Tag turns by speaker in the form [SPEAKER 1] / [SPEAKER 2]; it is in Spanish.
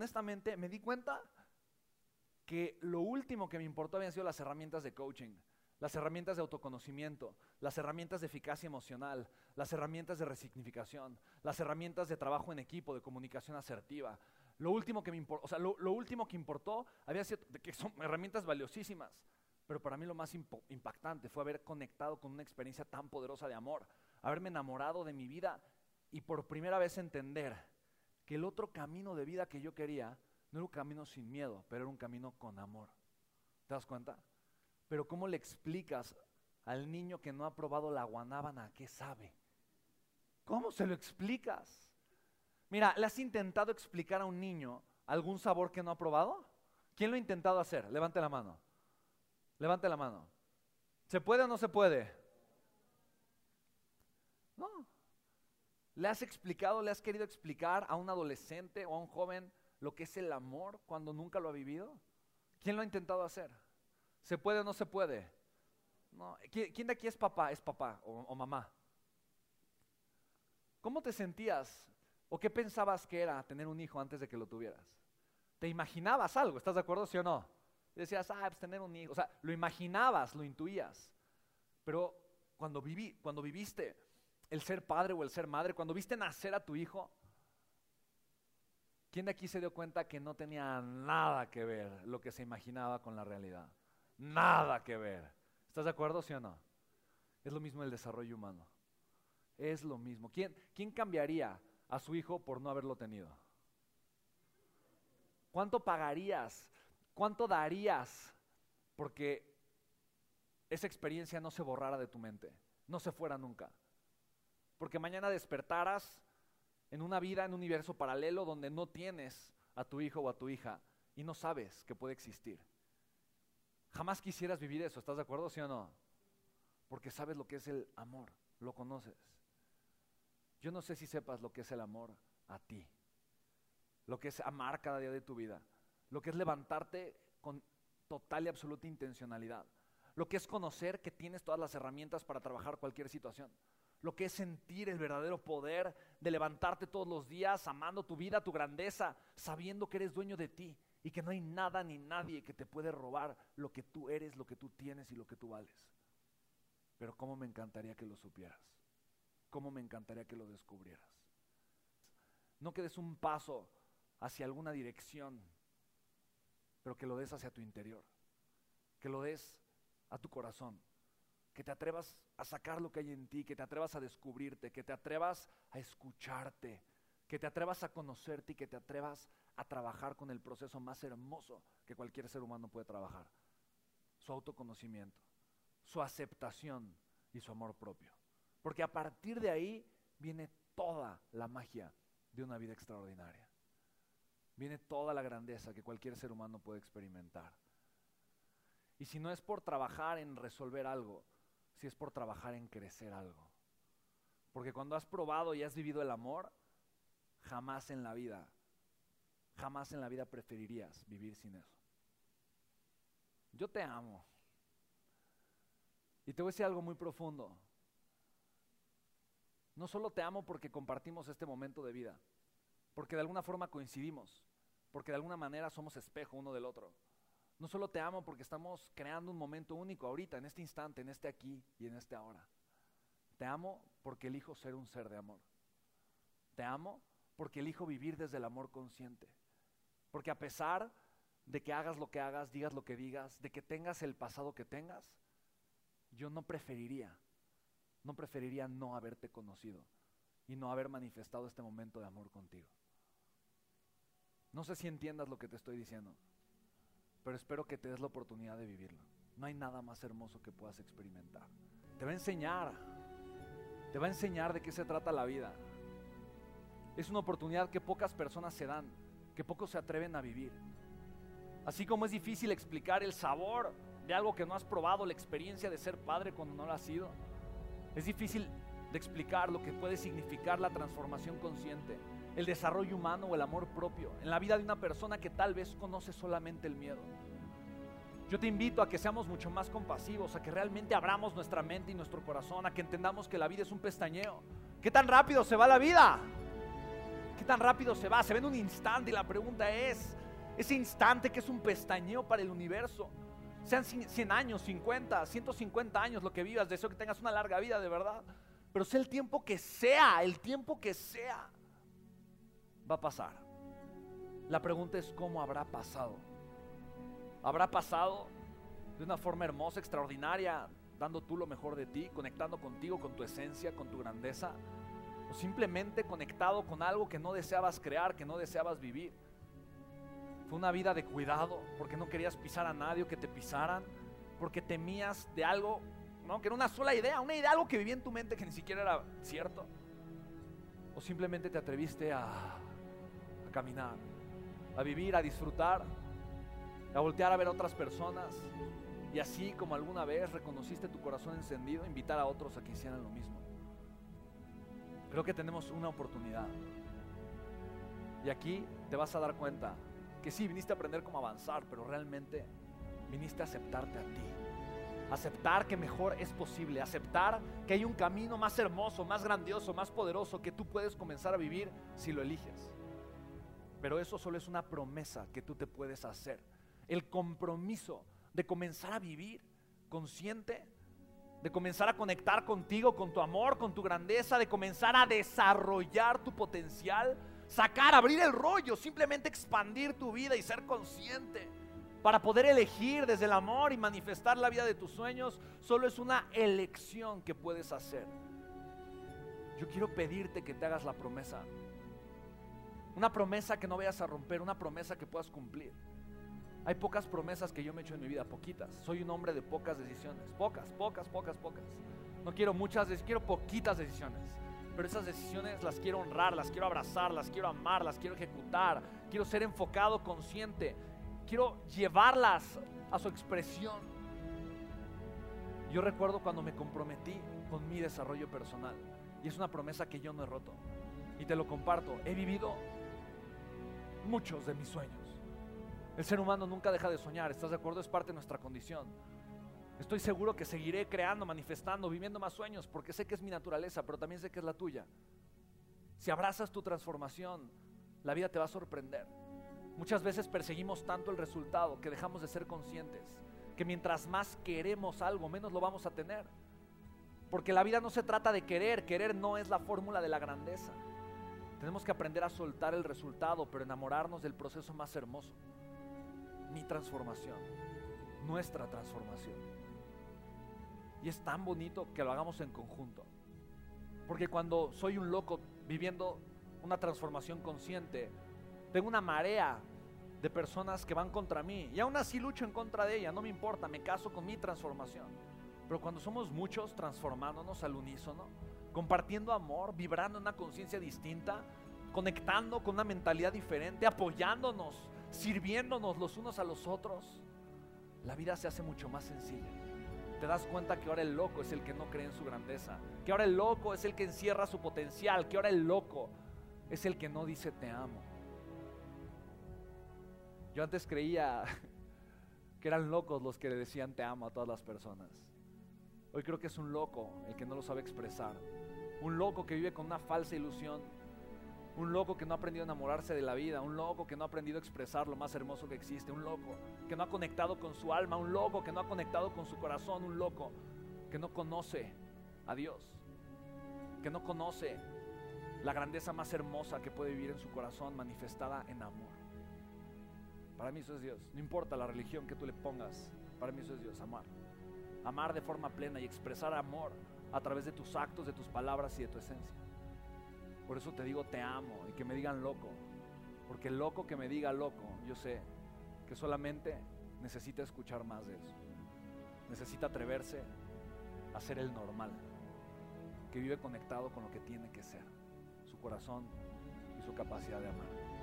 [SPEAKER 1] honestamente me di cuenta que lo último que me importó habían sido las herramientas de coaching, las herramientas de autoconocimiento, las herramientas de eficacia emocional, las herramientas de resignificación, las herramientas de trabajo en equipo, de comunicación asertiva. Lo último que me importó, o sea, lo, último que importó había sido que son herramientas valiosísimas, pero para mí lo más impactante fue haber conectado con una experiencia tan poderosa de amor, haberme enamorado de mi vida y por primera vez entender que el otro camino de vida que yo quería no era un camino sin miedo, pero era un camino con amor. ¿Te das cuenta? Pero ¿cómo le explicas al niño que no ha probado la guanábana qué sabe? ¿Cómo se lo explicas? Mira, ¿le has intentado explicar a un niño algún sabor que no ha probado? ¿Quién lo ha intentado hacer? Levante la mano. Levante la mano. ¿Se puede o no se puede? No. ¿Le has explicado, le has querido explicar a un adolescente o a un joven lo que es el amor cuando nunca lo ha vivido? ¿Quién lo ha intentado hacer? ¿Se puede o no se puede? ¿Quién de aquí es papá? ¿Es papá o, mamá? ¿Cómo te sentías o qué pensabas que era tener un hijo antes de que lo tuvieras? ¿Te imaginabas algo? ¿Estás de acuerdo, sí o no? Decías, ah, pues tener un hijo. O sea, lo imaginabas, lo intuías. Pero cuando, viví, cuando viviste el ser padre o el ser madre, cuando viste nacer a tu hijo, ¿quién de aquí se dio cuenta que no tenía nada que ver lo que se imaginaba con la realidad? Nada que ver. ¿Estás de acuerdo, sí o no? Es lo mismo el desarrollo humano. Es lo mismo. ¿Quién, quién cambiaría a su hijo por no haberlo tenido? ¿Cuánto pagarías? ¿Cuánto darías porque esa experiencia no se borrara de tu mente? No se fuera nunca. Porque mañana despertaras en una vida, en un universo paralelo donde no tienes a tu hijo o a tu hija y no sabes que puede existir. Jamás quisieras vivir eso, ¿estás de acuerdo, sí o no? Porque sabes lo que es el amor, lo conoces. Yo no sé si sepas lo que es el amor a ti, lo que es amar cada día de tu vida, lo que es levantarte con total y absoluta intencionalidad, lo que es conocer que tienes todas las herramientas para trabajar cualquier situación, lo que es sentir el verdadero poder de levantarte todos los días amando tu vida, tu grandeza, sabiendo que eres dueño de ti y que no hay nada ni nadie que te puede robar lo que tú eres, lo que tú tienes y lo que tú vales. Pero cómo me encantaría que lo supieras, cómo me encantaría que lo descubrieras. No que des un paso hacia alguna dirección, pero que lo des hacia tu interior, que lo des a tu corazón, que te atrevas a sacar lo que hay en ti, que te atrevas a descubrirte, que te atrevas a escucharte, que te atrevas a conocerte y que te atrevas a trabajar con el proceso más hermoso que cualquier ser humano puede trabajar, su autoconocimiento, su aceptación y su amor propio. Porque a partir de ahí viene toda la magia de una vida extraordinaria. Viene toda la grandeza que cualquier ser humano puede experimentar. Y si no es por trabajar en resolver algo, si es por trabajar en crecer algo. Porque cuando has probado y has vivido el amor, jamás en la vida, jamás en la vida preferirías vivir sin eso. Yo te amo. Y te voy a decir algo muy profundo. No solo te amo porque compartimos este momento de vida, porque de alguna forma coincidimos, porque de alguna manera somos espejo uno del otro. No solo te amo porque estamos creando un momento único ahorita, en este instante, en este aquí y en este ahora. Te amo porque elijo ser un ser de amor. Te amo porque elijo vivir desde el amor consciente. Porque a pesar de que hagas lo que hagas, digas lo que digas, de que tengas el pasado que tengas, yo no preferiría, no preferiría no haberte conocido y no haber manifestado este momento de amor contigo. No sé si entiendas lo que te estoy diciendo pero espero que te des la oportunidad de vivirlo. No hay nada más hermoso que puedas experimentar. Te va a enseñar, te va a enseñar de qué se trata la vida. Es una oportunidad que pocas personas se dan, que pocos se atreven a vivir. Así como es difícil explicar el sabor de algo que no has probado, la experiencia de ser padre cuando no lo has sido, es difícil de explicar lo que puede significar la transformación consciente el desarrollo humano o el amor propio en la vida de una persona que tal vez conoce solamente el miedo. Yo te invito a que seamos mucho más compasivos, a que realmente abramos nuestra mente y nuestro corazón, a que entendamos que la vida es un pestañeo. ¿Qué tan rápido se va la vida? ¿Qué tan rápido se va? Se ve en un instante y la pregunta es, ese instante que es un pestañeo para el universo, sean 100 años, 50, 150 años lo que vivas, deseo que tengas una larga vida de verdad, pero sea el tiempo que sea, el tiempo que sea, va a pasar. La pregunta es cómo habrá pasado. ¿Habrá pasado de una forma hermosa, extraordinaria, dando tú lo mejor de ti, conectando contigo, con tu esencia, con tu grandeza? ¿O simplemente conectado con algo que no deseabas crear, que no deseabas vivir? Fue una vida de cuidado, porque no querías pisar a nadie que te pisaran, porque temías de algo, ¿no? que era una sola idea, una idea, algo que vivía en tu mente que ni siquiera era cierto. O simplemente te atreviste a caminar, a vivir, a disfrutar, a voltear a ver a otras personas y así como alguna vez reconociste tu corazón encendido, invitar a otros a que hicieran lo mismo. Creo que tenemos una oportunidad. Y aquí te vas a dar cuenta que sí, viniste a aprender cómo avanzar, pero realmente viniste a aceptarte a ti. Aceptar que mejor es posible, aceptar que hay un camino más hermoso, más grandioso, más poderoso que tú puedes comenzar a vivir si lo eliges. Pero eso solo es una promesa que tú te puedes hacer. El compromiso de comenzar a vivir consciente, de comenzar a conectar contigo, con tu amor, con tu grandeza, de comenzar a desarrollar tu potencial, sacar, abrir el rollo, simplemente expandir tu vida y ser consciente. Para poder elegir desde el amor y manifestar la vida de tus sueños, solo es una elección que puedes hacer. Yo quiero pedirte que te hagas la promesa. Una promesa que no vayas a romper, una promesa que puedas cumplir. Hay pocas promesas que yo me he hecho en mi vida, poquitas. Soy un hombre de pocas decisiones. Pocas, pocas, pocas, pocas. No quiero muchas, quiero poquitas decisiones. Pero esas decisiones las quiero honrar, las quiero abrazar, las quiero amar, las quiero ejecutar. Quiero ser enfocado, consciente. Quiero llevarlas a su expresión. Yo recuerdo cuando me comprometí con mi desarrollo personal. Y es una promesa que yo no he roto. Y te lo comparto. He vivido muchos de mis sueños. El ser humano nunca deja de soñar, ¿estás de acuerdo? Es parte de nuestra condición. Estoy seguro que seguiré creando, manifestando, viviendo más sueños, porque sé que es mi naturaleza, pero también sé que es la tuya. Si abrazas tu transformación, la vida te va a sorprender. Muchas veces perseguimos tanto el resultado que dejamos de ser conscientes, que mientras más queremos algo, menos lo vamos a tener. Porque la vida no se trata de querer, querer no es la fórmula de la grandeza. Tenemos que aprender a soltar el resultado, pero enamorarnos del proceso más hermoso mi transformación, nuestra transformación. Y es tan bonito que lo hagamos en conjunto. Porque cuando soy un loco viviendo una transformación consciente, tengo una marea de personas que van contra mí. Y aún así lucho en contra de ella, no me importa, me caso con mi transformación. Pero cuando somos muchos transformándonos al unísono, compartiendo amor, vibrando en una conciencia distinta, conectando con una mentalidad diferente, apoyándonos, sirviéndonos los unos a los otros, la vida se hace mucho más sencilla. Te das cuenta que ahora el loco es el que no cree en su grandeza, que ahora el loco es el que encierra su potencial, que ahora el loco es el que no dice te amo. Yo antes creía que eran locos los que le decían te amo a todas las personas. Hoy creo que es un loco el que no lo sabe expresar. Un loco que vive con una falsa ilusión. Un loco que no ha aprendido a enamorarse de la vida, un loco que no ha aprendido a expresar lo más hermoso que existe, un loco que no ha conectado con su alma, un loco que no ha conectado con su corazón, un loco que no conoce a Dios, que no conoce la grandeza más hermosa que puede vivir en su corazón manifestada en amor. Para mí eso es Dios, no importa la religión que tú le pongas, para mí eso es Dios, amar. Amar de forma plena y expresar amor a través de tus actos, de tus palabras y de tu esencia. Por eso te digo te amo y que me digan loco. Porque el loco que me diga loco, yo sé que solamente necesita escuchar más de eso. Necesita atreverse a ser el normal. Que vive conectado con lo que tiene que ser. Su corazón y su capacidad de amar.